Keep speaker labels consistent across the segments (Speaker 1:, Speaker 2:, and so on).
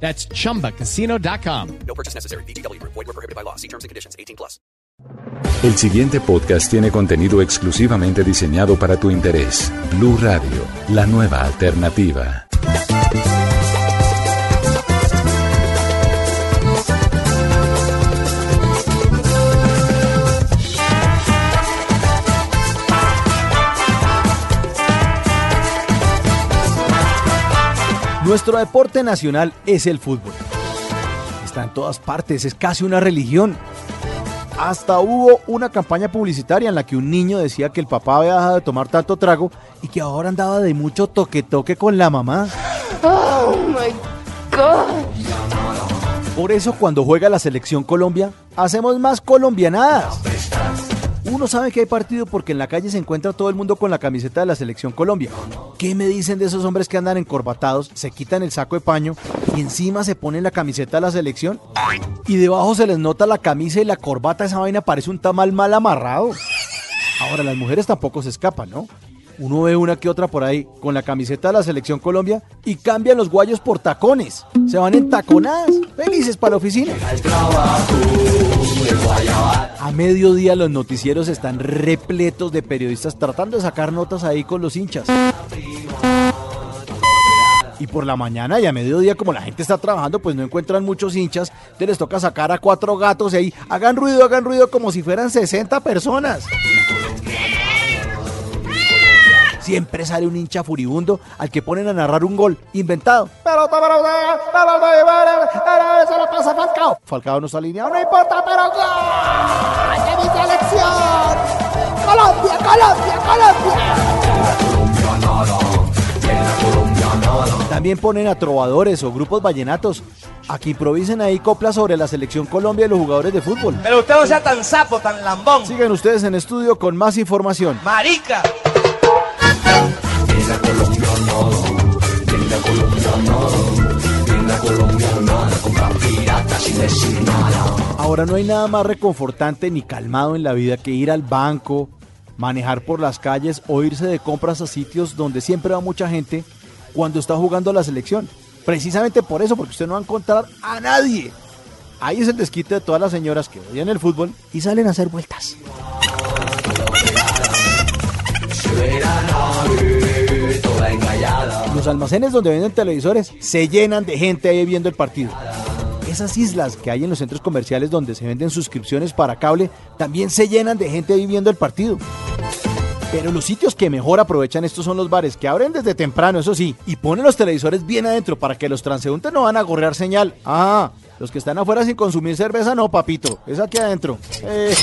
Speaker 1: That's chumbacasino.com.
Speaker 2: No purchase necessary. BGW. Void were prohibited by law. See terms and conditions. 18 plus.
Speaker 3: El siguiente podcast tiene contenido exclusivamente diseñado para tu interés. Blue Radio, la nueva alternativa.
Speaker 4: Nuestro deporte nacional es el fútbol. Está en todas partes, es casi una religión. Hasta hubo una campaña publicitaria en la que un niño decía que el papá había dejado de tomar tanto trago y que ahora andaba de mucho toque-toque con la mamá.
Speaker 5: Oh my god.
Speaker 4: Por eso cuando juega la selección Colombia, hacemos más colombianadas. Uno sabe que hay partido porque en la calle se encuentra todo el mundo con la camiseta de la selección Colombia. ¿Qué me dicen de esos hombres que andan encorbatados, se quitan el saco de paño y encima se ponen la camiseta de la selección? Y debajo se les nota la camisa y la corbata, esa vaina parece un tamal mal amarrado. Ahora, las mujeres tampoco se escapan, ¿no? Uno ve una que otra por ahí con la camiseta de la selección Colombia y cambian los guayos por tacones. Se van en taconadas, felices para la oficina. A mediodía los noticieros están repletos de periodistas tratando de sacar notas ahí con los hinchas. Y por la mañana y a mediodía, como la gente está trabajando, pues no encuentran muchos hinchas. Entonces les toca sacar a cuatro gatos y ahí hagan ruido, hagan ruido como si fueran 60 personas. Siempre sale un hincha furibundo al que ponen a narrar un gol inventado. Pero, pero, pero, pero, pero, pero, se lo pasa a Falcao. No está alineado, no importa, pero ¡gol! ¡De mi selección! ¡Colombia, Colombia, Colombia! También ponen a trovadores o grupos vallenatos a que improvisen ahí coplas sobre la selección Colombia y los jugadores de fútbol.
Speaker 6: Pero usted no sea tan sapo, tan lambón.
Speaker 4: Sigan ustedes en estudio con más información.
Speaker 6: Marica.
Speaker 4: Ahora no hay nada más reconfortante ni calmado en la vida que ir al banco, manejar por las calles o irse de compras a sitios donde siempre va mucha gente cuando está jugando la selección. Precisamente por eso, porque usted no va a encontrar a nadie. Ahí es el desquite de todas las señoras que odian el fútbol y salen a hacer vueltas. Los almacenes donde venden televisores se llenan de gente ahí viendo el partido. Esas islas que hay en los centros comerciales donde se venden suscripciones para cable también se llenan de gente ahí viendo el partido. Pero los sitios que mejor aprovechan estos son los bares, que abren desde temprano, eso sí, y ponen los televisores bien adentro para que los transeúntes no van a gorrear señal. Ah, los que están afuera sin consumir cerveza, no, papito, es aquí adentro. Eh.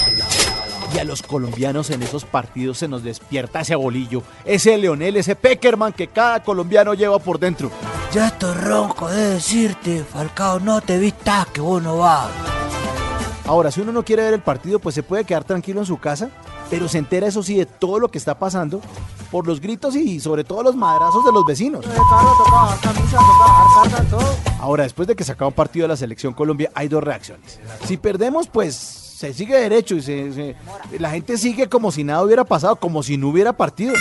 Speaker 4: Y a los colombianos en esos partidos se nos despierta ese bolillo, ese Leonel, ese Peckerman que cada colombiano lleva por dentro.
Speaker 7: Ya estoy ronco de decirte, Falcao, no te vistas que vos no vas.
Speaker 4: Ahora, si uno no quiere ver el partido, pues se puede quedar tranquilo en su casa, pero se entera, eso sí, de todo lo que está pasando por los gritos y sobre todo los madrazos de los vecinos. Ahora, después de que se acaba un partido de la selección Colombia, hay dos reacciones. Si perdemos, pues se sigue derecho y se- la gente sigue como si nada hubiera pasado, como si no hubiera partido.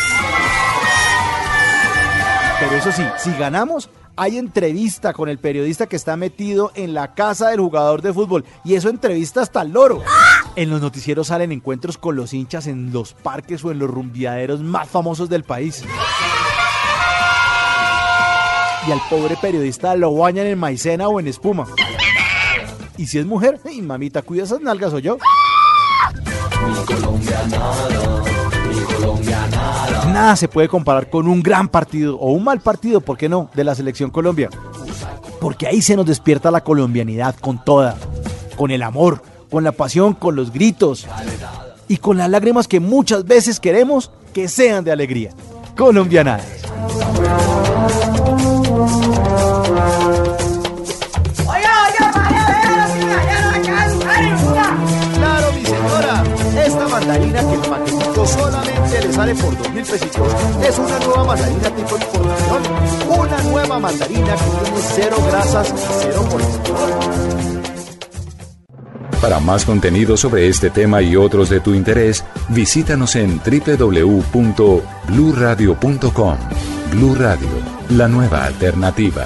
Speaker 4: Pero eso sí, si ganamos, hay entrevista con el periodista que está metido en la casa del jugador de fútbol. Y eso entrevista hasta el loro. En los noticieros salen encuentros con los hinchas en los parques o en los rumbiaderos más famosos del país. Y al pobre periodista lo bañan en maicena o en espuma. Y si es mujer, ¡ay, mamita, cuida esas nalgas o yo! Nada se puede comparar con un gran partido o un mal partido, ¿por qué no?, de la selección Colombia. Porque ahí se nos despierta la colombianidad con toda, con el amor, con la pasión, con los gritos y con las lágrimas que muchas veces queremos que sean de alegría. Colombianadas. Por dos mil pesitos. Es una nueva mandarina tipo importación. Una nueva mandarina que tiene cero grasas cero colesterol.
Speaker 3: Para más contenido sobre este tema y otros de tu interés, visítanos en www.bluradio.com. Blu Radio, la nueva alternativa.